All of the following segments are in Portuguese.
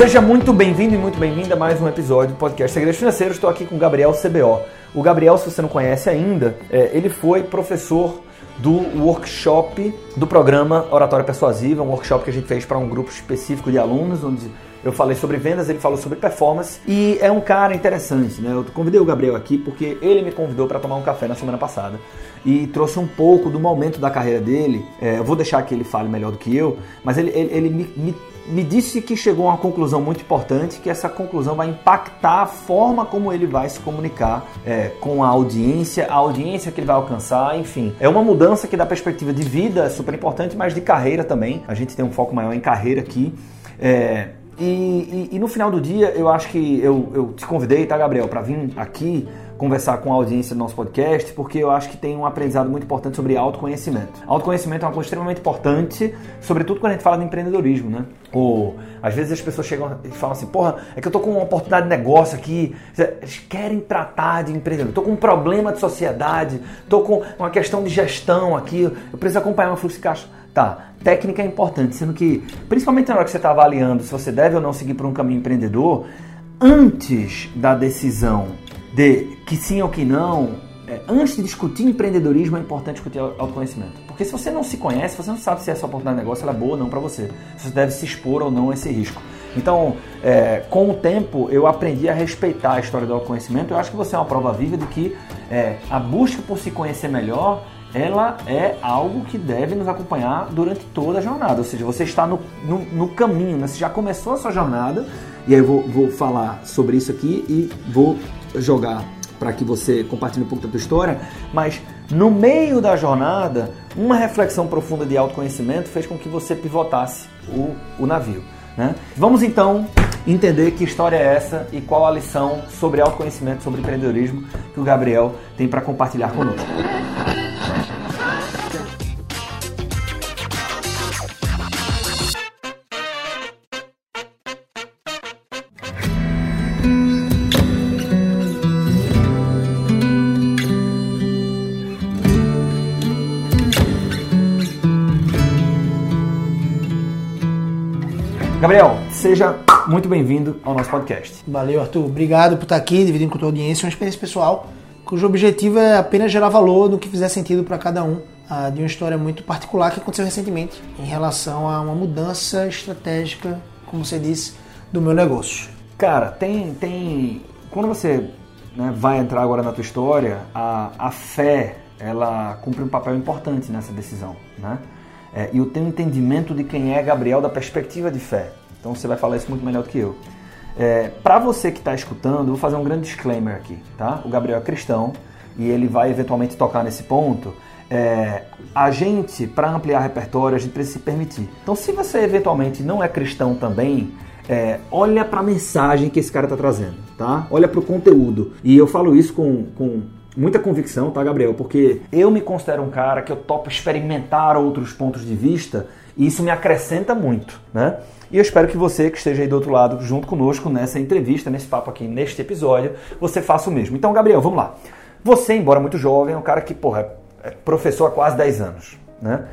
Seja muito bem-vindo e muito bem-vinda a mais um episódio do podcast Segredos Financeiros. Estou aqui com o Gabriel CBO. O Gabriel, se você não conhece ainda, é, ele foi professor do workshop do programa Oratória Persuasiva, um workshop que a gente fez para um grupo específico de alunos, onde eu falei sobre vendas, ele falou sobre performance e é um cara interessante, né? Eu convidei o Gabriel aqui porque ele me convidou para tomar um café na semana passada e trouxe um pouco do momento da carreira dele. É, eu vou deixar que ele fale melhor do que eu, mas ele, ele, ele me, me, me, disse que chegou a uma conclusão muito importante, que essa conclusão vai impactar a forma como ele vai se comunicar é, com a audiência, a audiência que ele vai alcançar, enfim. É uma mudança que da perspectiva de vida é super importante, mas de carreira também. A gente tem um foco maior em carreira aqui. É, e, e, e, no final do dia, eu acho que eu, eu te convidei, tá, Gabriel, para vir aqui conversar com a audiência do nosso podcast, porque eu acho que tem um aprendizado muito importante sobre autoconhecimento. Autoconhecimento é uma coisa extremamente importante, sobretudo quando a gente fala de empreendedorismo, né? Ou às vezes as pessoas chegam e falam assim: porra, é que eu tô com uma oportunidade de negócio aqui. Eles querem tratar de empreendedor. Tô com um problema de sociedade, tô com uma questão de gestão aqui, eu preciso acompanhar meu fluxo de caixa. Tá, técnica é importante, sendo que, principalmente na hora que você está avaliando se você deve ou não seguir por um caminho empreendedor, antes da decisão de que sim ou que não, é, antes de discutir empreendedorismo, é importante discutir autoconhecimento. Porque se você não se conhece, você não sabe se essa oportunidade de negócio é boa ou não para você. Se você deve se expor ou não a esse risco. Então, é, com o tempo, eu aprendi a respeitar a história do autoconhecimento. Eu acho que você é uma prova viva de que é, a busca por se conhecer melhor ela é algo que deve nos acompanhar durante toda a jornada. Ou seja, você está no, no, no caminho, né? você já começou a sua jornada, e aí eu vou, vou falar sobre isso aqui e vou jogar para que você compartilhe um pouco da sua história, mas no meio da jornada, uma reflexão profunda de autoconhecimento fez com que você pivotasse o, o navio. Né? Vamos então entender que história é essa e qual a lição sobre autoconhecimento, sobre empreendedorismo que o Gabriel tem para compartilhar conosco. Gabriel, seja muito bem-vindo ao nosso podcast. Valeu, Arthur. Obrigado por estar aqui, dividindo com a tua audiência uma experiência pessoal cujo objetivo é apenas gerar valor no que fizer sentido para cada um, uh, de uma história muito particular que aconteceu recentemente em relação a uma mudança estratégica, como você disse, do meu negócio. Cara, tem. tem quando você né, vai entrar agora na tua história, a, a fé ela cumpre um papel importante nessa decisão. Né? É, e eu tenho entendimento de quem é Gabriel da perspectiva de fé. Então você vai falar isso muito melhor do que eu. É, para você que está escutando, vou fazer um grande disclaimer aqui, tá? O Gabriel é cristão e ele vai eventualmente tocar nesse ponto. É, a gente, para ampliar repertório, a gente precisa se permitir. Então, se você eventualmente não é cristão também, é, olha para a mensagem que esse cara está trazendo, tá? Olha para o conteúdo. E eu falo isso com, com muita convicção, tá, Gabriel? Porque eu me considero um cara que eu topo experimentar outros pontos de vista e isso me acrescenta muito, né? E eu espero que você que esteja aí do outro lado junto conosco nessa entrevista, nesse papo aqui, neste episódio, você faça o mesmo. Então, Gabriel, vamos lá. Você, embora muito jovem, é um cara que, porra, é professor há quase 10 anos, né?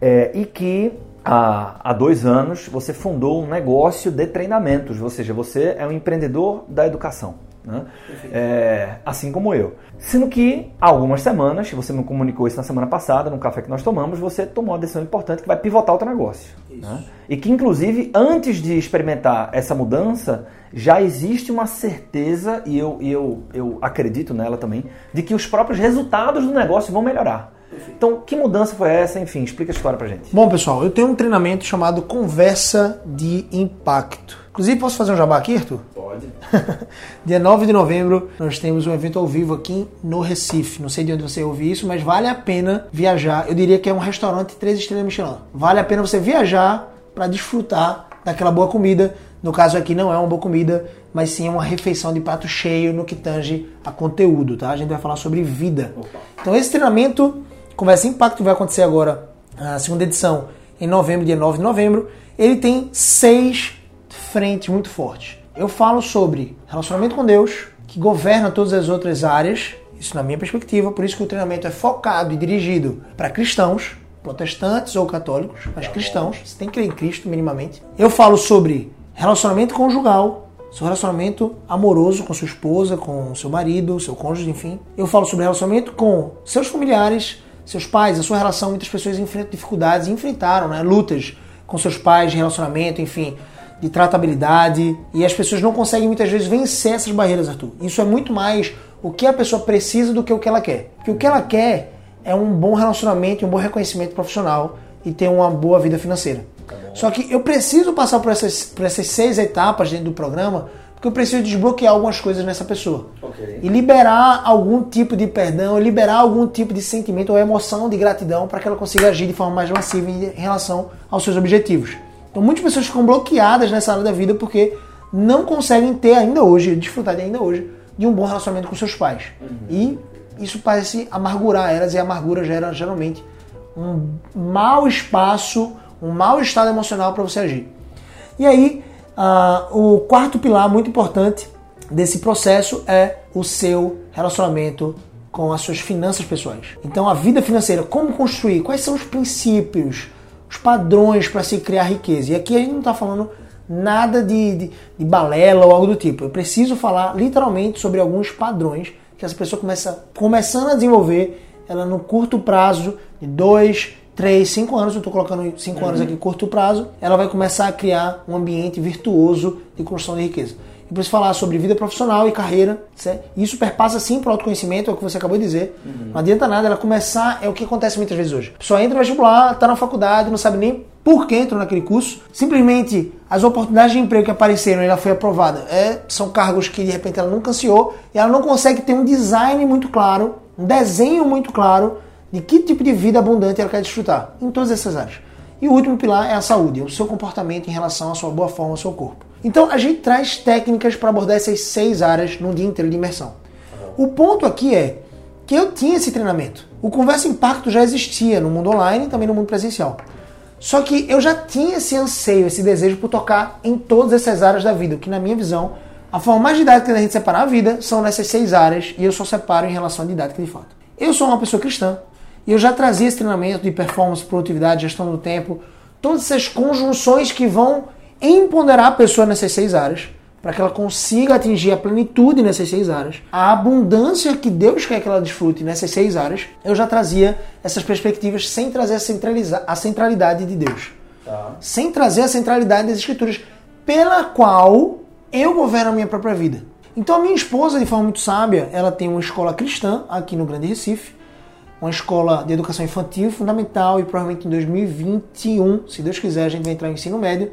É, e que há, há dois anos você fundou um negócio de treinamentos, ou seja, você é um empreendedor da educação. Né? É, assim como eu. Sendo que há algumas semanas, você me comunicou isso na semana passada, no café que nós tomamos, você tomou uma decisão importante que vai pivotar o teu negócio. Né? E que, inclusive, antes de experimentar essa mudança, já existe uma certeza, e eu, e eu, eu acredito nela também, de que os próprios resultados do negócio vão melhorar. Então, que mudança foi essa? Enfim, explica a história pra gente. Bom, pessoal, eu tenho um treinamento chamado Conversa de Impacto. Inclusive, posso fazer um jabá aqui, Arthur? Pode. Dia 9 de novembro, nós temos um evento ao vivo aqui no Recife. Não sei de onde você ouviu isso, mas vale a pena viajar. Eu diria que é um restaurante três estrelas Michelin. Vale a pena você viajar para desfrutar daquela boa comida. No caso aqui não é uma boa comida, mas sim uma refeição de prato cheio no que tange a conteúdo, tá? A gente vai falar sobre vida. Opa. Então esse treinamento, Conversa Impacto, vai acontecer agora, a segunda edição, em novembro, dia 9 de novembro. Ele tem seis frentes muito fortes. Eu falo sobre relacionamento com Deus, que governa todas as outras áreas, isso na minha perspectiva, por isso que o treinamento é focado e dirigido para cristãos, protestantes ou católicos, mas cristãos, você tem que crer em Cristo minimamente. Eu falo sobre relacionamento conjugal, seu relacionamento amoroso com sua esposa, com seu marido, seu cônjuge, enfim. Eu falo sobre relacionamento com seus familiares, seus pais, a sua relação. Muitas pessoas enfrentam dificuldades, enfrentaram né, lutas com seus pais relacionamento, enfim, de tratabilidade. E as pessoas não conseguem muitas vezes vencer essas barreiras, Arthur. Isso é muito mais o que a pessoa precisa do que o que ela quer. Porque o que ela quer é um bom relacionamento, um bom reconhecimento profissional e ter uma boa vida financeira. Tá Só que eu preciso passar por essas, por essas seis etapas dentro do programa porque eu preciso desbloquear algumas coisas nessa pessoa. Okay. E liberar algum tipo de perdão, liberar algum tipo de sentimento ou emoção de gratidão para que ela consiga agir de forma mais massiva em relação aos seus objetivos. Então muitas pessoas ficam bloqueadas nessa área da vida porque não conseguem ter ainda hoje, desfrutar de ainda hoje, de um bom relacionamento com seus pais. Uhum. E isso parece amargurar elas e a amargura gera geralmente um mau espaço, um mau estado emocional para você agir. E aí ah, o quarto pilar muito importante desse processo é o seu relacionamento com as suas finanças pessoais. Então, a vida financeira, como construir? Quais são os princípios, os padrões para se criar riqueza? E aqui a gente não está falando nada de, de, de, balela ou algo do tipo. Eu preciso falar literalmente sobre alguns padrões que essa pessoa começa começando a desenvolver ela no curto prazo de dois, 3, 5 anos, eu estou colocando 5 uhum. anos aqui curto prazo, ela vai começar a criar um ambiente virtuoso de construção de riqueza. E por isso falar sobre vida profissional e carreira, certo? isso perpassa sim para o autoconhecimento, é o que você acabou de dizer. Uhum. Não adianta nada ela começar, é o que acontece muitas vezes hoje. A pessoa entra no vestibular, está na faculdade, não sabe nem por que entrou naquele curso. Simplesmente as oportunidades de emprego que apareceram e ela foi aprovada é, são cargos que de repente ela nunca ansiou e ela não consegue ter um design muito claro, um desenho muito claro de que tipo de vida abundante ela quer desfrutar, em todas essas áreas. E o último pilar é a saúde, é o seu comportamento em relação à sua boa forma, ao seu corpo. Então a gente traz técnicas para abordar essas seis áreas num dia inteiro de imersão. O ponto aqui é que eu tinha esse treinamento. O Conversa Impacto já existia no mundo online e também no mundo presencial. Só que eu já tinha esse anseio, esse desejo por tocar em todas essas áreas da vida, que na minha visão, a forma mais didática da gente separar a vida são nessas seis áreas e eu só separo em relação à didática de fato. Eu sou uma pessoa cristã, e eu já trazia esse treinamento de performance, produtividade, gestão do tempo, todas essas conjunções que vão empoderar a pessoa nessas seis áreas, para que ela consiga atingir a plenitude nessas seis áreas, a abundância que Deus quer que ela desfrute nessas seis áreas, eu já trazia essas perspectivas sem trazer a, a centralidade de Deus. Tá. Sem trazer a centralidade das Escrituras, pela qual eu governo a minha própria vida. Então a minha esposa, de forma muito sábia, ela tem uma escola cristã aqui no Grande Recife, uma escola de educação infantil fundamental e provavelmente em 2021, se Deus quiser, a gente vai entrar no ensino médio,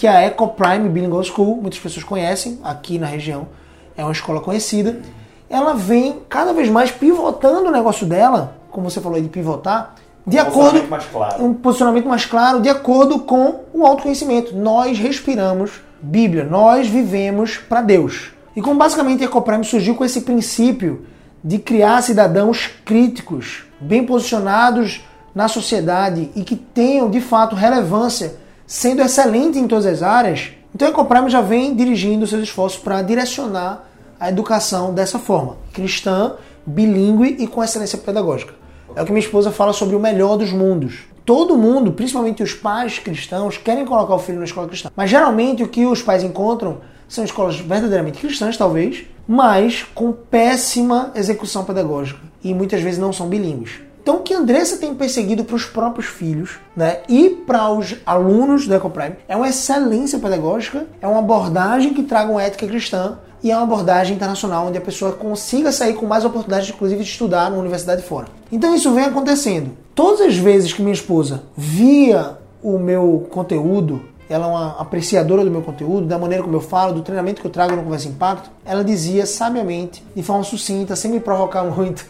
que é a Eco Prime Bilingual School, muitas pessoas conhecem aqui na região, é uma escola conhecida. Ela vem cada vez mais pivotando o negócio dela, como você falou aí de pivotar, de um acordo claro. um posicionamento mais claro, de acordo com o autoconhecimento. Nós respiramos Bíblia, nós vivemos para Deus. E como basicamente a Ecoprime surgiu com esse princípio de criar cidadãos críticos, bem posicionados na sociedade e que tenham de fato relevância, sendo excelente em todas as áreas, então a Ecoprime já vem dirigindo seus esforços para direcionar a educação dessa forma, cristã, bilíngue e com excelência pedagógica. É o que minha esposa fala sobre o melhor dos mundos. Todo mundo, principalmente os pais cristãos, querem colocar o filho na escola cristã. Mas geralmente o que os pais encontram são escolas verdadeiramente cristãs, talvez, mas com péssima execução pedagógica e muitas vezes não são bilíngues. Então, o que a Andressa tem perseguido para os próprios filhos né, e para os alunos do EcoPrime é uma excelência pedagógica, é uma abordagem que traga uma ética cristã e é uma abordagem internacional onde a pessoa consiga sair com mais oportunidades, inclusive, de estudar na universidade fora. Então, isso vem acontecendo. Todas as vezes que minha esposa via o meu conteúdo ela é uma apreciadora do meu conteúdo, da maneira como eu falo, do treinamento que eu trago no Conversa Impacto, ela dizia sabiamente, de forma sucinta, sem me provocar muito,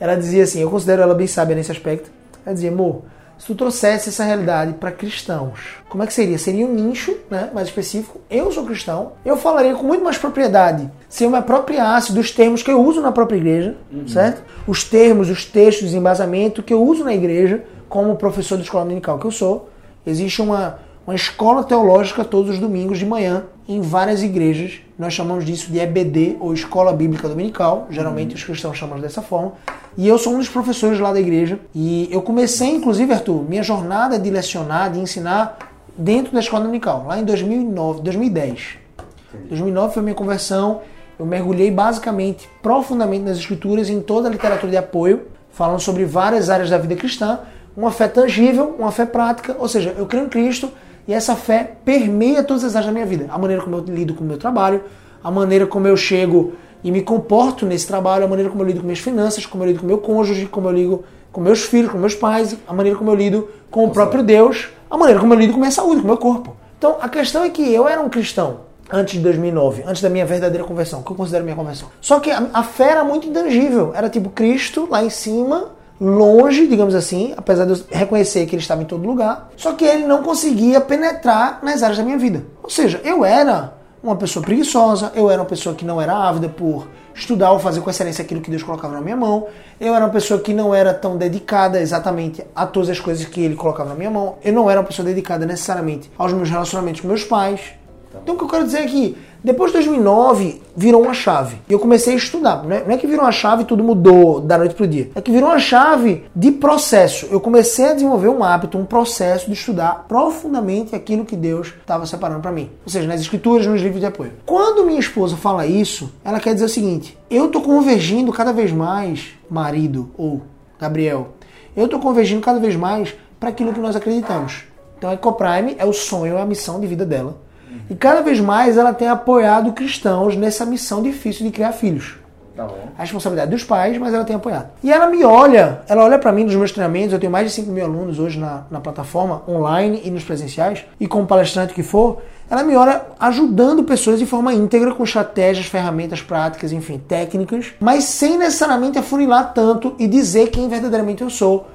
ela dizia assim, eu considero ela bem sábia nesse aspecto, ela dizia, amor, se tu trouxesse essa realidade para cristãos, como é que seria? Seria um nicho, né, mais específico. Eu sou cristão, eu falaria com muito mais propriedade se eu me apropriasse dos termos que eu uso na própria igreja, uhum. certo? Os termos, os textos, embasamento que eu uso na igreja, como professor de escola dominical que eu sou. Existe uma uma escola teológica todos os domingos de manhã em várias igrejas. Nós chamamos disso de EBD ou Escola Bíblica Dominical. Geralmente uhum. os cristãos chamam dessa forma. E eu sou um dos professores lá da igreja. E eu comecei, inclusive, Arthur, minha jornada de lecionar, de ensinar dentro da escola dominical, lá em 2009, 2010. 2009 foi minha conversão. Eu mergulhei basicamente, profundamente nas escrituras, em toda a literatura de apoio, falando sobre várias áreas da vida cristã, uma fé tangível, uma fé prática, ou seja, eu creio em Cristo e essa fé permeia todas as áreas da minha vida. A maneira como eu lido com o meu trabalho, a maneira como eu chego e me comporto nesse trabalho, a maneira como eu lido com minhas finanças, como eu lido com meu cônjuge, como eu lido com meus filhos, com meus pais, a maneira como eu lido com o próprio Deus, a maneira como eu lido com minha saúde, com meu corpo. Então, a questão é que eu era um cristão antes de 2009, antes da minha verdadeira conversão, que eu considero minha conversão. Só que a, a fé era muito intangível, era tipo Cristo lá em cima, longe, digamos assim, apesar de eu reconhecer que ele estava em todo lugar, só que ele não conseguia penetrar nas áreas da minha vida. Ou seja, eu era uma pessoa preguiçosa, eu era uma pessoa que não era ávida por estudar ou fazer com excelência aquilo que Deus colocava na minha mão, eu era uma pessoa que não era tão dedicada exatamente a todas as coisas que ele colocava na minha mão, eu não era uma pessoa dedicada necessariamente aos meus relacionamentos com meus pais. Então o que eu quero dizer é que depois de 2009, virou uma chave. E eu comecei a estudar. Não é, não é que virou uma chave e tudo mudou da noite pro dia. É que virou uma chave de processo. Eu comecei a desenvolver um hábito, um processo de estudar profundamente aquilo que Deus estava separando para mim. Ou seja, nas escrituras, nos livros de apoio. Quando minha esposa fala isso, ela quer dizer o seguinte: eu tô convergindo cada vez mais, marido ou Gabriel, eu tô convergindo cada vez mais para aquilo que nós acreditamos. Então a Ecoprime é o sonho, é a missão de vida dela e cada vez mais ela tem apoiado cristãos nessa missão difícil de criar filhos. Tá bom. A responsabilidade dos pais, mas ela tem apoiado. E ela me olha, ela olha para mim nos meus treinamentos, eu tenho mais de 5 mil alunos hoje na, na plataforma, online e nos presenciais, e como palestrante que for, ela me olha ajudando pessoas de forma íntegra, com estratégias, ferramentas práticas, enfim, técnicas, mas sem necessariamente afunilar tanto e dizer quem verdadeiramente eu sou,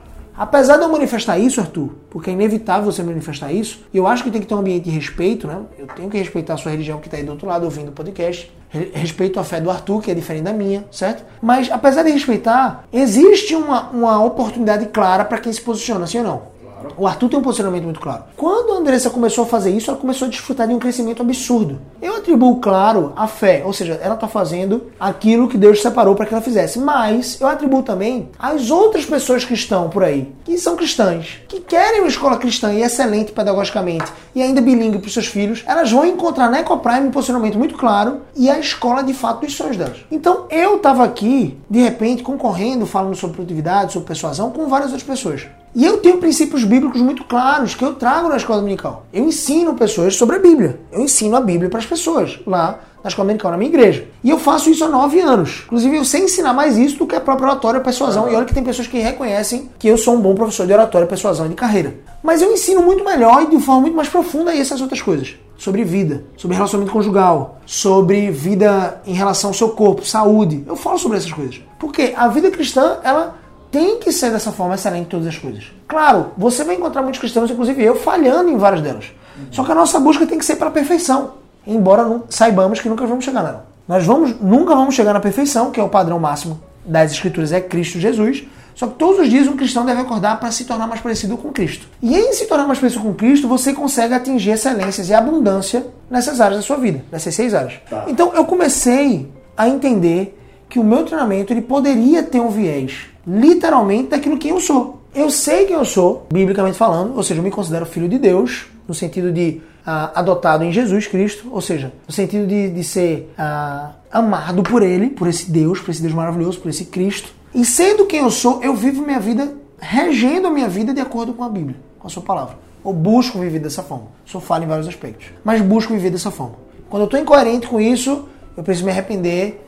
Apesar de eu manifestar isso, Arthur, porque é inevitável você manifestar isso, eu acho que tem que ter um ambiente de respeito, né? Eu tenho que respeitar a sua religião que está aí do outro lado ouvindo o podcast. Respeito a fé do Arthur, que é diferente da minha, certo? Mas apesar de respeitar, existe uma, uma oportunidade clara para quem se posiciona, sim ou não? O Arthur tem um posicionamento muito claro. Quando a Andressa começou a fazer isso, ela começou a desfrutar de um crescimento absurdo. Eu atribuo, claro, a fé, ou seja, ela está fazendo aquilo que Deus separou para que ela fizesse. Mas eu atribuo também as outras pessoas que estão por aí, que são cristãs, que querem uma escola cristã e excelente pedagogicamente e ainda bilíngue para os seus filhos, elas vão encontrar na EcoPrime um posicionamento muito claro e a escola de fato dos sonhos delas. Então eu estava aqui, de repente, concorrendo, falando sobre produtividade, sobre persuasão, com várias outras pessoas. E eu tenho princípios bíblicos muito claros que eu trago na escola dominical. Eu ensino pessoas sobre a Bíblia. Eu ensino a Bíblia para as pessoas lá na escola dominical, na minha igreja. E eu faço isso há nove anos. Inclusive, eu sei ensinar mais isso do que a própria oratória e persuasão. E olha que tem pessoas que reconhecem que eu sou um bom professor de oratória, persuasão e de carreira. Mas eu ensino muito melhor e de forma muito mais profunda essas outras coisas. Sobre vida, sobre relacionamento conjugal, sobre vida em relação ao seu corpo, saúde. Eu falo sobre essas coisas. Porque a vida cristã, ela tem que ser dessa forma excelente em todas as coisas. Claro, você vai encontrar muitos cristãos, inclusive eu, falhando em várias delas. Só que a nossa busca tem que ser para a perfeição, embora não, saibamos que nunca vamos chegar nela. Nós vamos, nunca vamos chegar na perfeição, que é o padrão máximo das Escrituras, é Cristo Jesus. Só que todos os dias um cristão deve acordar para se tornar mais parecido com Cristo. E em se tornar mais parecido com Cristo, você consegue atingir excelências e abundância nessas áreas da sua vida, nessas seis áreas. Tá. Então eu comecei a entender que o meu treinamento ele poderia ter um viés literalmente daquilo que eu sou. Eu sei quem eu sou, biblicamente falando, ou seja, eu me considero filho de Deus, no sentido de ah, adotado em Jesus Cristo, ou seja, no sentido de, de ser ah, amado por Ele, por esse Deus, por esse Deus maravilhoso, por esse Cristo. E sendo quem eu sou, eu vivo minha vida, regendo a minha vida de acordo com a Bíblia, com a Sua palavra. Ou busco viver dessa forma. Sou falho em vários aspectos, mas busco viver dessa forma. Quando eu estou incoerente com isso, eu preciso me arrepender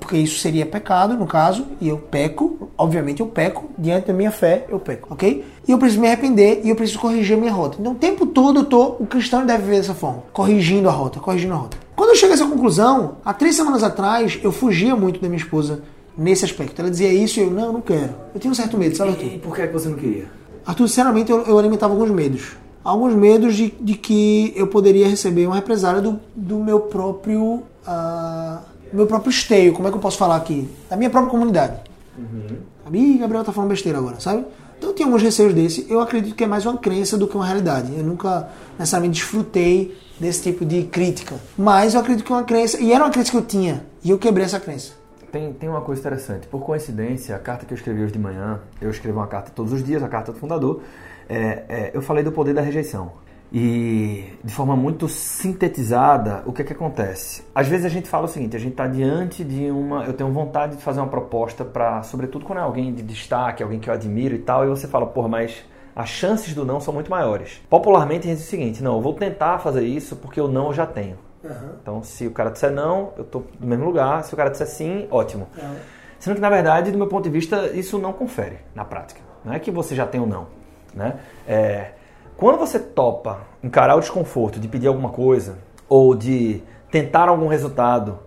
porque isso seria pecado, no caso, e eu peco, obviamente eu peco, diante da minha fé eu peco, ok? E eu preciso me arrepender e eu preciso corrigir a minha rota. Então o tempo todo eu tô, o cristão deve viver dessa forma, corrigindo a rota, corrigindo a rota. Quando eu chego a essa conclusão, há três semanas atrás, eu fugia muito da minha esposa nesse aspecto. Ela dizia isso e eu, não, eu não quero. Eu tinha um certo medo, sabe, Arthur? E por que você não queria? Arthur, sinceramente, eu, eu alimentava alguns medos. Alguns medos de, de que eu poderia receber uma represália do, do meu próprio. Uh, meu próprio esteio, como é que eu posso falar aqui? Da minha própria comunidade. Uhum. Ih, Gabriel tá falando besteira agora, sabe? Então eu tinha alguns receios desse. Eu acredito que é mais uma crença do que uma realidade. Eu nunca necessariamente desfrutei desse tipo de crítica. Mas eu acredito que é uma crença, e era uma crença que eu tinha, e eu quebrei essa crença. Tem, tem uma coisa interessante. Por coincidência, a carta que eu escrevi hoje de manhã, eu escrevo uma carta todos os dias, a carta do fundador, é, é, eu falei do poder da rejeição. E de forma muito sintetizada, o que é que acontece? Às vezes a gente fala o seguinte, a gente está diante de uma, eu tenho vontade de fazer uma proposta para, sobretudo quando é alguém de destaque, alguém que eu admiro e tal, e você fala, porra, mas as chances do não são muito maiores. Popularmente a gente diz o seguinte, não, eu vou tentar fazer isso porque o não eu já tenho. Uhum. Então, se o cara disser não, eu estou no mesmo lugar. Se o cara disser sim, ótimo. Uhum. Sendo que, na verdade, do meu ponto de vista, isso não confere na prática. Não é que você já tem ou não. Né? É, quando você topa encarar o desconforto de pedir alguma coisa ou de tentar algum resultado,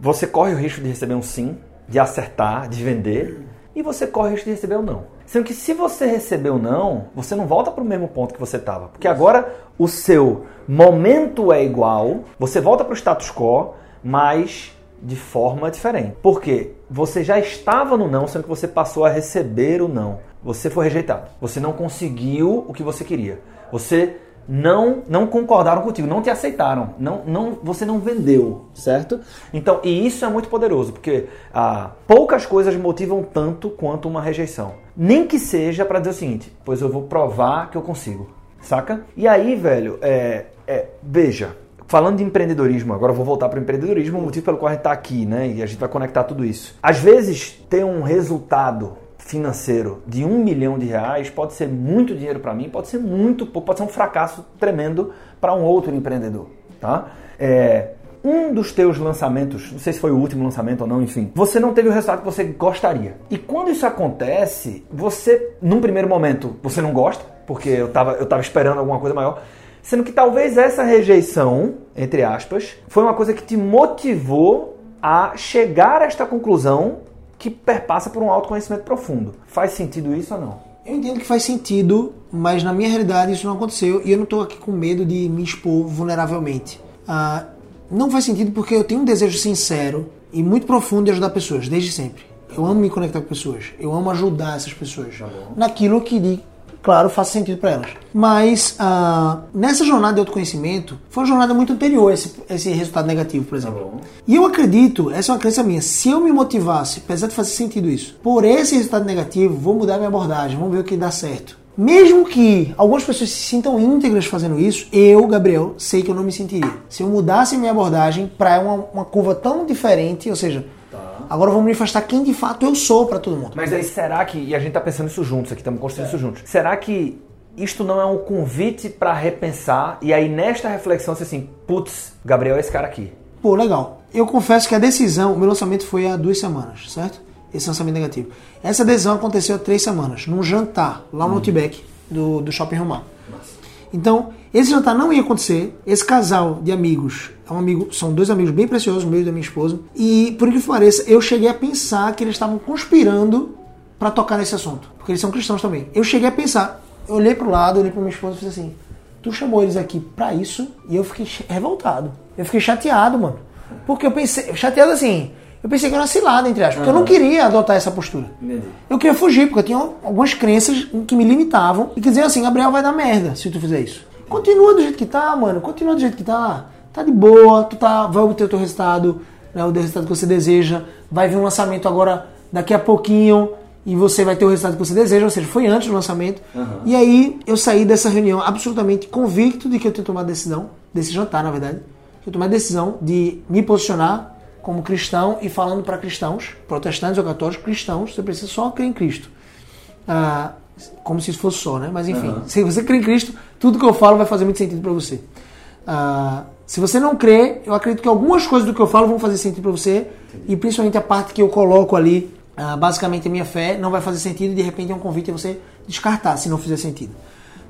você corre o risco de receber um sim, de acertar, de vender, e você corre o risco de receber um não. Sendo que se você receber um não, você não volta para o mesmo ponto que você estava. Porque agora o seu momento é igual, você volta para o status quo, mas de forma diferente. Porque você já estava no não, sendo que você passou a receber o não. Você foi rejeitado. Você não conseguiu o que você queria. Você não não concordaram contigo, não te aceitaram, não, não você não vendeu, certo? Então, e isso é muito poderoso, porque ah, poucas coisas motivam tanto quanto uma rejeição. Nem que seja para dizer o seguinte, pois eu vou provar que eu consigo, saca? E aí, velho, é, é, veja, Falando de empreendedorismo, agora eu vou voltar para o empreendedorismo, o motivo pelo qual a gente está aqui, né? E a gente vai conectar tudo isso. Às vezes, ter um resultado financeiro de um milhão de reais pode ser muito dinheiro para mim, pode ser muito pouco, pode ser um fracasso tremendo para um outro empreendedor, tá? É, um dos teus lançamentos, não sei se foi o último lançamento ou não, enfim, você não teve o resultado que você gostaria. E quando isso acontece, você, num primeiro momento, você não gosta, porque eu estava eu tava esperando alguma coisa maior. Sendo que talvez essa rejeição, entre aspas, foi uma coisa que te motivou a chegar a esta conclusão que perpassa por um autoconhecimento profundo. Faz sentido isso ou não? Eu entendo que faz sentido, mas na minha realidade isso não aconteceu e eu não estou aqui com medo de me expor vulneravelmente. Ah, não faz sentido porque eu tenho um desejo sincero e muito profundo de ajudar pessoas, desde sempre. Eu amo me conectar com pessoas, eu amo ajudar essas pessoas tá naquilo que claro, faça sentido para elas. Mas uh, nessa jornada de autoconhecimento, foi uma jornada muito anterior a esse, esse resultado negativo, por exemplo. Tá e eu acredito, essa é uma crença minha, se eu me motivasse, apesar de fazer sentido isso, por esse resultado negativo, vou mudar minha abordagem, vamos ver o que dá certo. Mesmo que algumas pessoas se sintam íntegras fazendo isso, eu, Gabriel, sei que eu não me sentiria. Se eu mudasse minha abordagem para uma, uma curva tão diferente, ou seja, Agora vamos manifestar quem de fato eu sou para todo mundo. Mas aí será que, e a gente tá pensando isso juntos aqui, estamos construindo é. isso juntos, será que isto não é um convite para repensar e aí nesta reflexão você assim, putz, Gabriel é esse cara aqui? Pô, legal. Eu confesso que a decisão, o meu lançamento foi há duas semanas, certo? Esse lançamento negativo. Essa decisão aconteceu há três semanas, num jantar lá no hum. Outback do, do Shopping Romar. Então, esse jantar não ia acontecer. Esse casal de amigos, é um amigo, são dois amigos bem preciosos, meio da minha esposa. E, por que pareça, eu cheguei a pensar que eles estavam conspirando para tocar nesse assunto. Porque eles são cristãos também. Eu cheguei a pensar, eu olhei pro lado, olhei pra minha esposa e fiz assim: Tu chamou eles aqui para isso? E eu fiquei revoltado. Eu fiquei chateado, mano. Porque eu pensei, chateado assim, eu pensei que era uma cilada, entre aspas, porque uhum. eu não queria adotar essa postura. Entendi. Eu queria fugir, porque eu tinha algumas crenças que me limitavam e que diziam assim, Gabriel vai dar merda se tu fizer isso. Continua do jeito que tá, mano, continua do jeito que tá. Tá de boa, tu tá, vai obter o teu resultado, né, o resultado que você deseja. Vai vir um lançamento agora daqui a pouquinho e você vai ter o resultado que você deseja, ou seja, foi antes do lançamento. Uhum. E aí eu saí dessa reunião absolutamente convicto de que eu tinha tomado a decisão, desse jantar, na verdade, eu tomei a decisão de me posicionar como cristão e falando para cristãos, protestantes ou católicos, cristãos, você precisa só crer em Cristo. Ah, como se isso fosse só, né? Mas enfim, uhum. se você crê em Cristo, tudo que eu falo vai fazer muito sentido para você. Ah, se você não crê, eu acredito que algumas coisas do que eu falo vão fazer sentido para você Entendi. e principalmente a parte que eu coloco ali, ah, basicamente a minha fé, não vai fazer sentido e de repente é um convite a você descartar se não fizer sentido.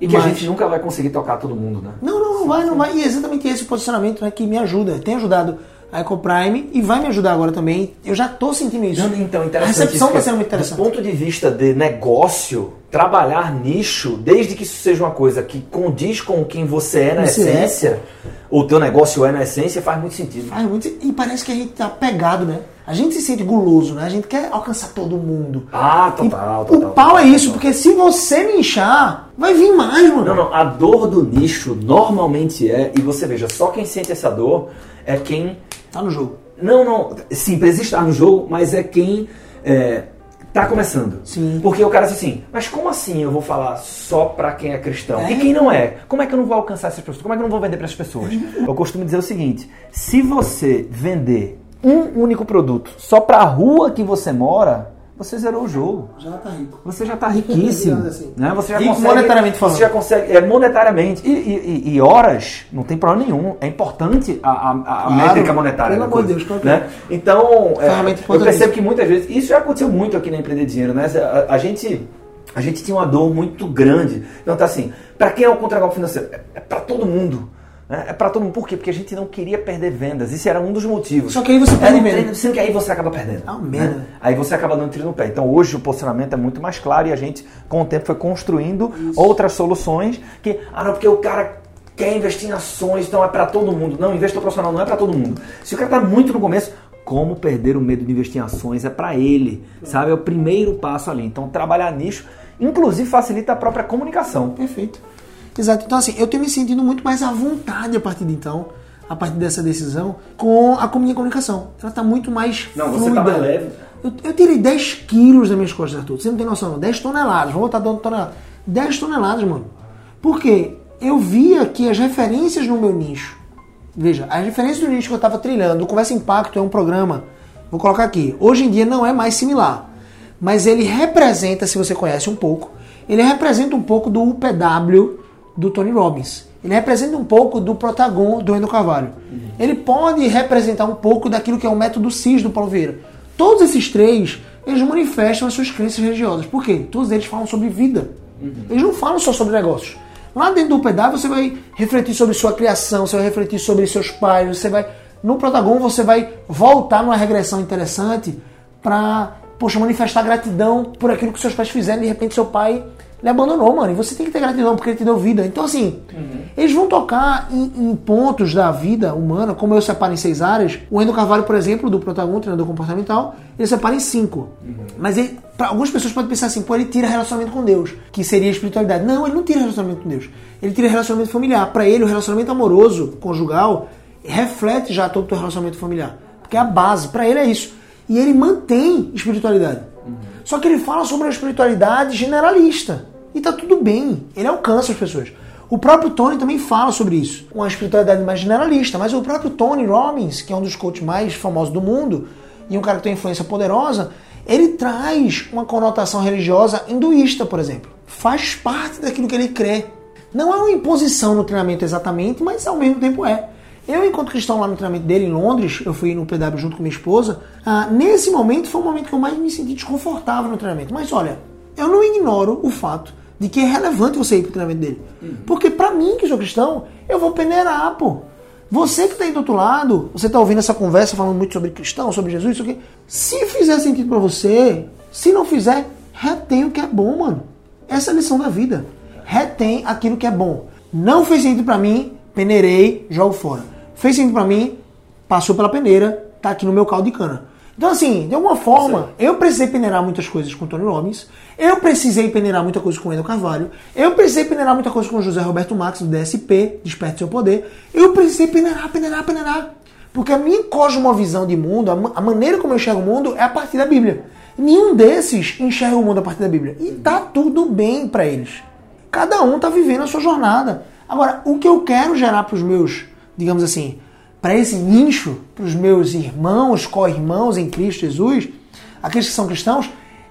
E que Mas, a gente nunca vai conseguir tocar todo mundo, né? Não, não, não vai, não vai. E é exatamente esse posicionamento né, que me ajuda, tem ajudado a EcoPrime e vai me ajudar agora também. Eu já estou sentindo isso. Então, interessante. A recepção está sendo muito interessante. Do ponto de vista de negócio, trabalhar nicho, desde que isso seja uma coisa que condiz com quem você é na você é. essência, é. o teu negócio é na essência, faz muito sentido. Faz muito E parece que a gente tá pegado, né? A gente se sente guloso, né? A gente quer alcançar todo mundo. Ah, total, total. O pau total, é isso, total. porque se você me inchar, vai vir mais, mano. Não, não. A dor do nicho normalmente é, e você veja, só quem sente essa dor é quem Tá no jogo. Não, não. Sim, precisa estar no jogo, mas é quem é, tá começando. Sim. Porque o cara diz assim, mas como assim eu vou falar só pra quem é cristão? É. E quem não é? Como é que eu não vou alcançar essas pessoas? Como é que eu não vou vender para as pessoas? eu costumo dizer o seguinte: se você vender um único produto só pra rua que você mora, você zerou o jogo. Já tá rico. Você já está riquíssimo. Assim. né? Você já Rico consegue, monetariamente falando. Você já consegue, é, monetariamente. E, e- e- horas, não tem problema nenhum. É importante a, a- a Claro, métrica monetária. pelo amor de Deus, claro né? Então, é, eu percebo que muitas vezes, isso já aconteceu muito aqui na Empreender Dinheiro, né? A, a gente. A gente tinha uma dor muito grande. Então tá assim, para quem é o contragolpe financeiro? É, é para todo mundo. Né? É para todo mundo. Por quê? Porque a gente não queria perder vendas. Isso era um dos motivos. Só que aí você Era perde um venda. treino, sendo que aí você acaba perdendo. Ah, né? merda. Aí você acaba dando tiro no pé. Então hoje o posicionamento é muito mais claro e a gente, com o tempo, foi construindo outras soluções que, ah não, porque o cara quer investir em ações, então é para todo mundo. Não, investir profissional não é para todo mundo. Se o cara tá muito no começo, como perder o medo de investir em ações é para ele, sabe? É o primeiro passo ali. Então trabalhar nisso, inclusive facilita a própria comunicação. Perfeito. Exato. Então, assim, eu tenho me sentido muito mais à vontade a partir de então, a partir dessa decisão, com a minha comunicação. Ela tá muito mais Não, você fluida. tá mais leve. Eu, eu tirei 10 quilos das minhas costas, Arthur. Você não tem noção, não. 10 toneladas. Vamos botar dando toneladas. 10 toneladas, mano. Por quê? Eu via que as referências no meu nicho. Veja, as referências do nicho que eu estava trilhando, o Conversa Impacto é um programa. Vou colocar aqui. Hoje em dia não é mais similar. Mas ele representa, se você conhece um pouco, ele representa um pouco do UPW do Tony Robbins. Ele representa um pouco do Protagon do Endo Carvalho. Ele pode representar um pouco daquilo que é o método CIS do Paulo Vieira. Todos esses três, eles manifestam as suas crenças religiosas. Por quê? Todos eles falam sobre vida. Eles não falam só sobre negócios. Lá dentro do UPW você vai refletir sobre sua criação, você vai refletir sobre seus pais, você vai. No Protagon você vai voltar numa regressão interessante pra, poxa, manifestar gratidão por aquilo que seus pais fizeram, de repente seu pai lhe abandonou, mano. E você tem que ter gratidão porque ele te deu vida. Então, assim, eles vão tocar em, em pontos da vida humana, como eu separo em seis áreas. O Endo Carvalho, por exemplo, do Protagon, treinador comportamental, ele separa em cinco. Mas ele, pra algumas pessoas podem pensar assim, pô, ele tira relacionamento com Deus, que seria a espiritualidade. Não, ele não tira relacionamento com Deus. Ele tira relacionamento familiar. Pra ele, o relacionamento amoroso, conjugal, reflete já todo o teu relacionamento familiar. Porque é a base. Pra ele é isso. E ele mantém espiritualidade. Só que ele fala sobre uma espiritualidade generalista. E tá tudo bem. Ele alcança as pessoas. O próprio Tony também fala sobre isso. Uma espiritualidade mais generalista. Mas o próprio Tony Robbins, que é um dos coaches mais famosos do mundo, e um cara que tem influência poderosa, ele traz uma conotação religiosa hinduísta, por exemplo. Faz parte daquilo que ele crê. Não é uma imposição no treinamento exatamente, mas ao mesmo tempo é. Eu, enquanto cristão lá no treinamento dele em Londres, eu fui no PW junto com minha esposa. ah, nesse momento foi o momento que eu mais me senti desconfortável no treinamento. Mas olha, eu não ignoro o fato de que é relevante você ir pro treinamento dele. Porque pra mim, que sou cristão, eu vou peneirar, pô. Você que tá aí do outro lado, você tá ouvindo essa conversa falando muito sobre cristão, sobre Jesus, isso aqui. Se fizer sentido pra você, se não fizer, retém o que é bom, mano. Essa é a lição da vida. Retém aquilo que é bom. Não fez sentido pra mim, peneirei, jogo fora. Fez sentido pra mim, passou pela peneira, tá aqui no meu caldo de cana. Então, assim, de alguma forma, eu precisei peneirar muitas coisas com o Tony Robbins, eu precisei peneirar muita coisa com o Endo Carvalho, eu precisei peneirar muita coisa com o José Roberto Max, do DSP, Desperte Seu Poder, eu precisei peneirar, peneirar, peneirar. Porque a minha cosmovisão de mundo, a, ma- a maneira como eu enxergo o mundo é a partir da Bíblia. Nenhum desses enxerga o mundo a partir da Bíblia. E tá tudo bem pra eles. Cada um tá vivendo a sua jornada. Agora, o que eu quero gerar pros meus, digamos assim, para esse nicho, para os meus irmãos, co-irmãos em Cristo Jesus, aqueles que são cristãos,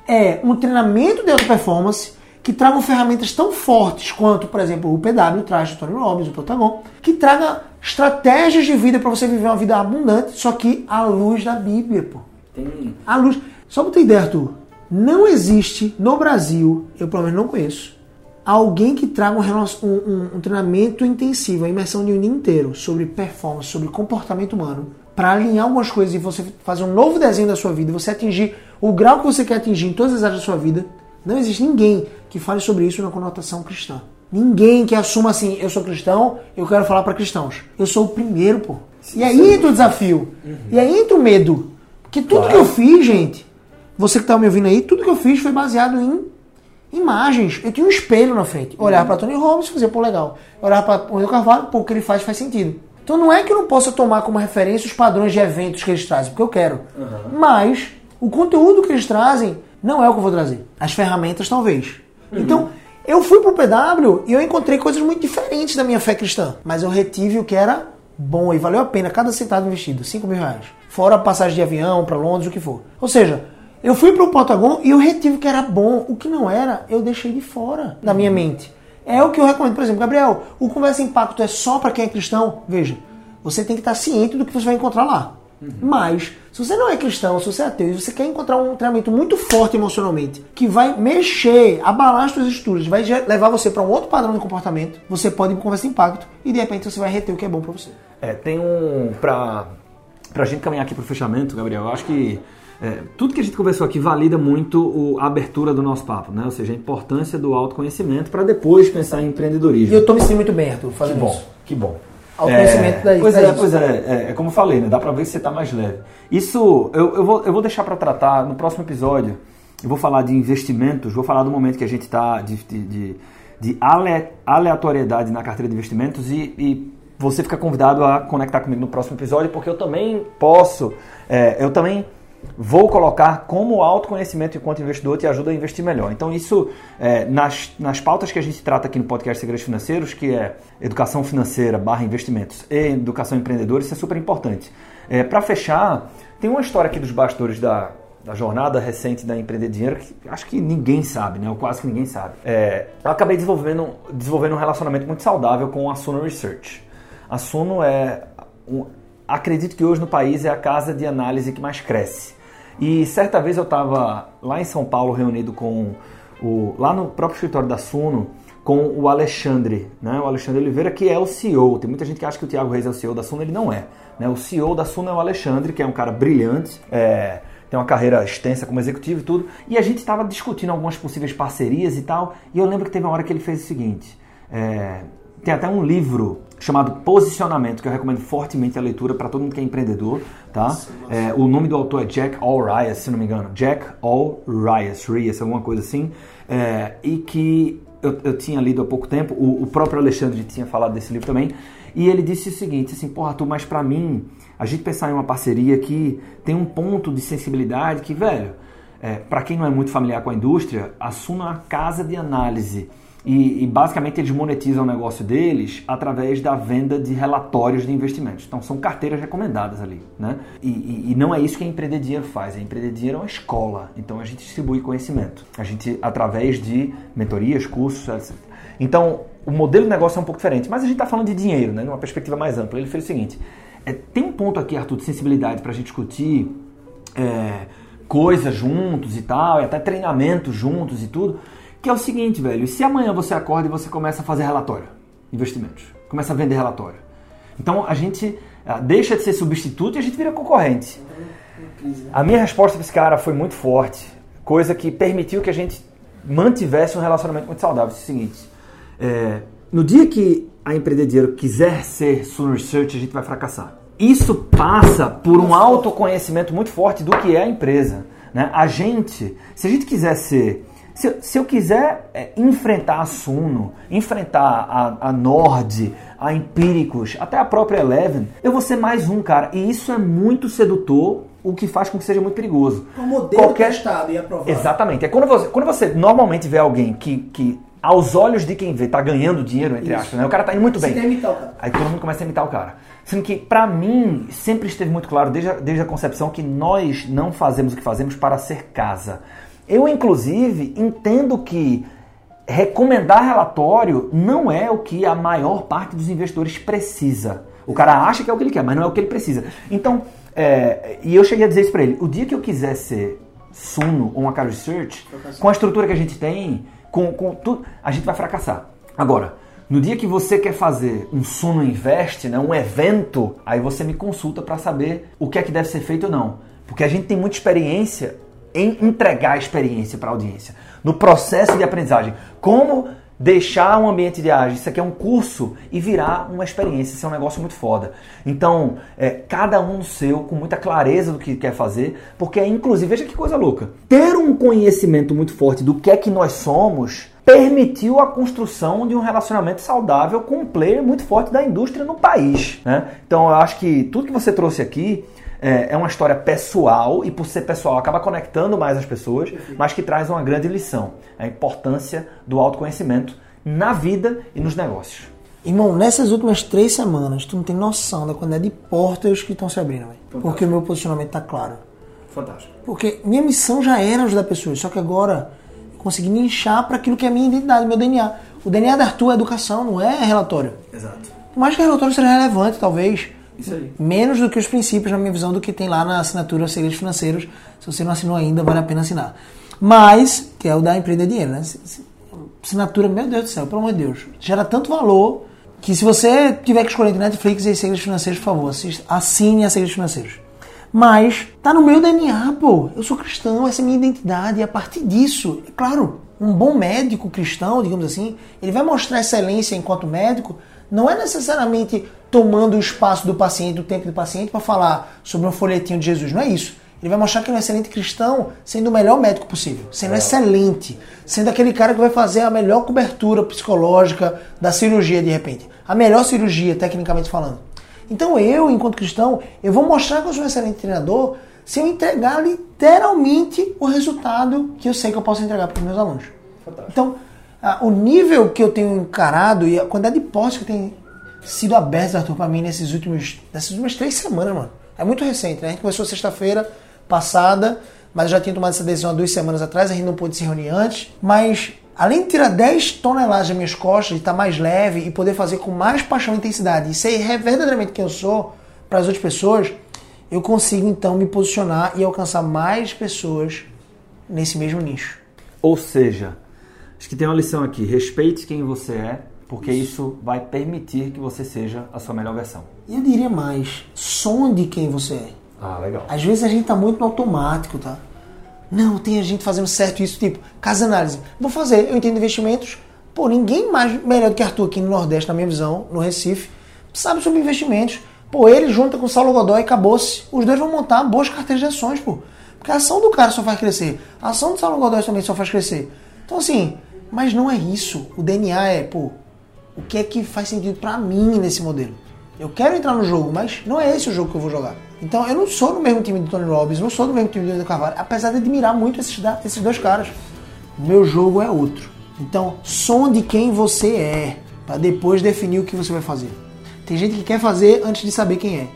é um treinamento de alta performance que tragam ferramentas tão fortes quanto, por exemplo, o PW traz do Tony Robbins, o Protagon, que traga estratégias de vida para você viver uma vida abundante, só que à luz da Bíblia, pô. Tem À luz. Só pra ter ideia, Arthur, não existe no Brasil, eu pelo menos não conheço, alguém que traga um, um- um- treinamento intensivo, a imersão de um dia inteiro sobre performance, sobre comportamento humano, para alinhar algumas coisas e você fazer um novo desenho da sua vida, você atingir o grau que você quer atingir em todas as áreas da sua vida. Não existe ninguém que fale sobre isso na conotação cristã. Ninguém que assuma assim, eu sou cristão, eu quero falar para cristãos. Eu sou o primeiro, pô. E aí entra o desafio. E aí entra o medo. Porque tudo Claro. que eu fiz, gente, você que tá me ouvindo aí, tudo que eu fiz foi baseado em imagens. Eu tinha um espelho na frente. Eu olhava pra Tony Robbins fazia, pô, legal. Eu olhava pra Wendel Carvalho, pô, o que ele faz faz sentido. Então não é que eu não possa tomar como referência os padrões de eventos que eles trazem, porque eu quero. Mas o conteúdo que eles trazem Não é o que eu vou trazer. As ferramentas, talvez. Então, eu fui pro PW e eu encontrei coisas muito diferentes da minha fé cristã. Mas eu retive o que era bom e valeu a pena cada centavo investido, 5 mil reais. Fora a passagem de avião para Londres, o que for. Ou seja, eu fui pro Patagon e eu retive o que era bom. O que não era, eu deixei de fora da minha mente. É o que eu recomendo. Por exemplo, Gabriel, o Conversa Impacto é só para quem é cristão? Veja, você tem que estar ciente do que você vai encontrar lá. Mas, se você não é cristão, se você é ateu e você quer encontrar um treinamento muito forte emocionalmente, que vai mexer, abalar as suas estruturas, vai levar você para um outro padrão de comportamento, você pode ir para Conversa Impacto e de repente você vai reter o que é bom para você. É, tem um. Pra, pra gente caminhar aqui pro fechamento, Gabriel, eu acho que é, tudo que a gente conversou aqui valida muito o, a abertura do nosso papo, né? Ou seja, a importância do autoconhecimento para depois pensar em empreendedorismo. E eu tô me sentindo muito bem, Arthur, fazendo que bom, isso. Que bom. Autoconhecimento é, daí. Pois é, pois é, é, é como eu falei, né? Dá pra ver que você tá mais leve. Isso eu, eu, vou, eu vou deixar para tratar no próximo episódio. Eu vou falar de investimentos, vou falar do momento que a gente está de, de, de, de aleatoriedade na carteira de investimentos e, e você fica convidado a conectar comigo no próximo episódio, porque eu também posso, é, eu também vou colocar como autoconhecimento enquanto investidor te ajuda a investir melhor. Então isso, é, nas, nas pautas que a gente trata aqui no podcast Segredos Financeiros, que é educação financeira barra investimentos e educação empreendedora, isso é super importante. É, Para fechar, tem uma história aqui dos bastidores da, da jornada recente da Empreender Dinheiro, que acho que ninguém sabe, né? Ou quase que ninguém sabe. É, eu acabei desenvolvendo, desenvolvendo um relacionamento muito saudável com a Suno Research. A Suno é, um, acredito que hoje no país é a casa de análise que mais cresce. E certa vez eu estava lá em São Paulo reunido com o lá no próprio escritório da Suno com o Alexandre, né? O Alexandre Oliveira que é o CEO. Tem muita gente que acha que o Thiago Reis é o CEO da Suno, ele não é. Né? O CEO da Suno é o Alexandre, que é um cara brilhante. É, tem uma carreira extensa como executivo e tudo. E a gente estava discutindo algumas possíveis parcerias e tal. E eu lembro que teve uma hora que ele fez o seguinte: é, tem até um livro chamado Posicionamento, que eu recomendo fortemente a leitura para todo mundo que é empreendedor, tá? É, o nome do autor é Jack Allrias, se não me engano. Jack Allrias, Rias, alguma coisa assim. É, e que eu, eu, tinha lido há pouco tempo, o, o, próprio Alexandre tinha falado desse livro também, e ele disse o seguinte, assim, porra, tu, mas para mim, a gente pensar em uma parceria que tem um ponto de sensibilidade que, velho, é, para quem não é muito familiar com a indústria, assuma a casa de análise e, e, basicamente eles monetizam o negócio deles através da venda de relatórios de investimentos. Então são carteiras recomendadas ali. Né? E, e, e não é isso que a Empreender Dinheiro faz. A Empreender Dinheiro é uma escola. Então a gente distribui conhecimento. A gente, através de mentorias, cursos, etc. Então o modelo de negócio é um pouco diferente. Mas a gente está falando de dinheiro, né? numa perspectiva mais ampla. Ele fez o seguinte: é, tem um ponto aqui, Arthur, de sensibilidade para a gente discutir é, coisas juntos e tal, e até treinamento juntos e tudo que é o seguinte, velho, se amanhã você acorda e você começa a fazer relatório, investimentos, começa a vender relatório. Então a gente ah, deixa de ser substituto e a gente vira concorrente. A minha resposta para esse cara foi muito forte, coisa que permitiu que a gente mantivesse um relacionamento muito saudável. É o seguinte, é, no dia que a Empreender Dinheiro quiser ser Suno Research, a gente vai fracassar. Isso passa por um autoconhecimento muito forte do que é a empresa. Né? A gente, se a gente quiser ser se, se eu quiser é, enfrentar a Suno, enfrentar a, a Nord, a Empíricos, até a própria Eleven, eu vou ser mais um, cara. E isso é muito sedutor, o que faz com que seja muito perigoso. Um modelo Qualquer... testado e aprovado. Exatamente. É quando você, quando você normalmente vê alguém que, que aos olhos de quem vê, tá ganhando dinheiro, entre aspas, né? O cara tá indo muito bem. imitar o cara. Aí todo mundo começa a imitar o cara. Sendo que, para mim, sempre esteve muito claro, desde a, desde a concepção, que nós não fazemos o que fazemos para ser casa. Eu, inclusive, entendo que recomendar relatório não é o que a maior parte dos investidores precisa. O cara acha que é o que ele quer, mas não é o que ele precisa. Então, é, e eu cheguei a dizer isso para ele: o dia que eu quiser ser Suno ou uma Car Research, com a estrutura que a gente tem, com, com tudo, a gente vai fracassar. Agora, no dia que você quer fazer um Suno Invest, né, um evento, aí você me consulta para saber o que é que deve ser feito ou não. Porque a gente tem muita experiência em entregar a experiência para a audiência, no processo de aprendizagem. Como deixar um ambiente de ágil, isso aqui é um curso e virar uma experiência, isso é um negócio muito foda. Então, é, cada um no seu, com muita clareza do que quer fazer, porque inclusive, veja que coisa louca, ter um conhecimento muito forte do que é que nós somos permitiu a construção de um relacionamento saudável com um player muito forte da indústria no país. Né? Então, eu acho que tudo que você trouxe aqui é, é uma história pessoal e por ser pessoal acaba conectando mais as pessoas, mas que traz uma grande lição, a importância do autoconhecimento na vida e nos negócios. Irmão, nessas últimas três semanas, tu não tem noção da quantidade de portas que estão se abrindo, velho. Porque o meu posicionamento tá claro. Fantástico. Porque minha missão já era ajudar pessoas, só que agora eu consegui me inchar para aquilo que é a minha identidade, meu DNA. O DNA da Arthur é educação, não é relatório. Exato. Por mais que o relatório seja relevante, talvez, Isso aí. menos do que os princípios, na minha visão, do que tem lá na assinatura Segredos Financeiros. Se você não assinou ainda, vale a pena assinar. Mas, que é o da Empreender Dinheiro, né? Assinatura, meu Deus do céu, pelo amor de Deus. Gera tanto valor que se você tiver que escolher entre Netflix e Segredos Financeiros, por favor, assine a Segredos Financeiros. Mas tá no meu DNA, pô. Eu sou cristão, essa é a minha identidade. E a partir disso, é claro, um bom médico cristão, digamos assim, ele vai mostrar excelência enquanto médico, não é necessariamente tomando o espaço do paciente, o tempo do paciente, para falar sobre um folhetinho de Jesus. Não é isso. Ele vai mostrar que ele é um excelente cristão, sendo o melhor médico possível, sendo excelente, sendo aquele cara que vai fazer a melhor cobertura psicológica da cirurgia de repente, a melhor cirurgia, tecnicamente falando. Então eu, enquanto cristão, eu vou mostrar que eu sou um excelente treinador se eu entregar literalmente o resultado que eu sei que eu posso entregar para os meus alunos. Então, ah, o nível que eu tenho encarado e a quantidade de postos que tem sido abertos, Arthur, para mim nesses últimos, nessas últimas três semanas, mano. É muito recente, né? A gente começou sexta-feira passada, mas eu já tinha tomado essa decisão há duas semanas atrás, a gente não pôde se reunir antes. Mas além de tirar 10 toneladas das minhas costas, de estar mais leve e poder fazer com mais paixão e intensidade e ser verdadeiramente quem eu sou para as outras pessoas, eu consigo então me posicionar e alcançar mais pessoas nesse mesmo nicho. Ou seja, acho que tem uma lição aqui: respeite quem você é, porque isso vai permitir que você seja a sua melhor versão. E eu diria mais, sonde quem você é. Ah, legal. Às vezes a gente tá muito no automático, tá? Não, tem a gente fazendo certo isso, tipo, casa análise. Vou fazer, eu entendo investimentos. Pô, ninguém mais melhor do que Arthur aqui no Nordeste, na minha visão, no Recife, sabe sobre investimentos. Pô, ele junta com o Saulo Godoy e acabou-se. Os dois vão montar boas carteiras de ações, pô. Porque a ação do cara só faz crescer. A ação do Saulo Godoy também só faz crescer. Então, assim, mas não é isso. O DNA é, pô, o que é que faz sentido pra mim nesse modelo? Eu quero entrar no jogo, mas não é esse o jogo que eu vou jogar. Então eu não sou do mesmo time do Tony Robbins, não sou do mesmo time do Leandro Carvalho, apesar de admirar muito esses, esses dois caras. Meu jogo é outro. Então, sonde quem você é, para depois definir o que você vai fazer. Tem gente que quer fazer antes de saber quem é.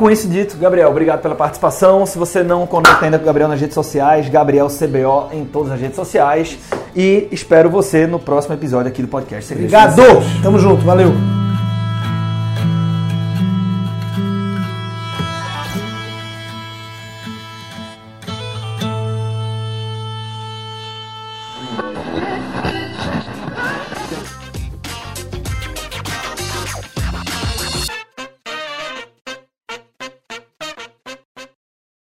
Com isso dito, Gabriel, obrigado pela participação. Se você não conecta ainda com o Gabriel nas redes sociais, Gabriel CBO em todas as redes sociais. E espero você no próximo episódio aqui do podcast. Obrigado! Tamo junto, valeu!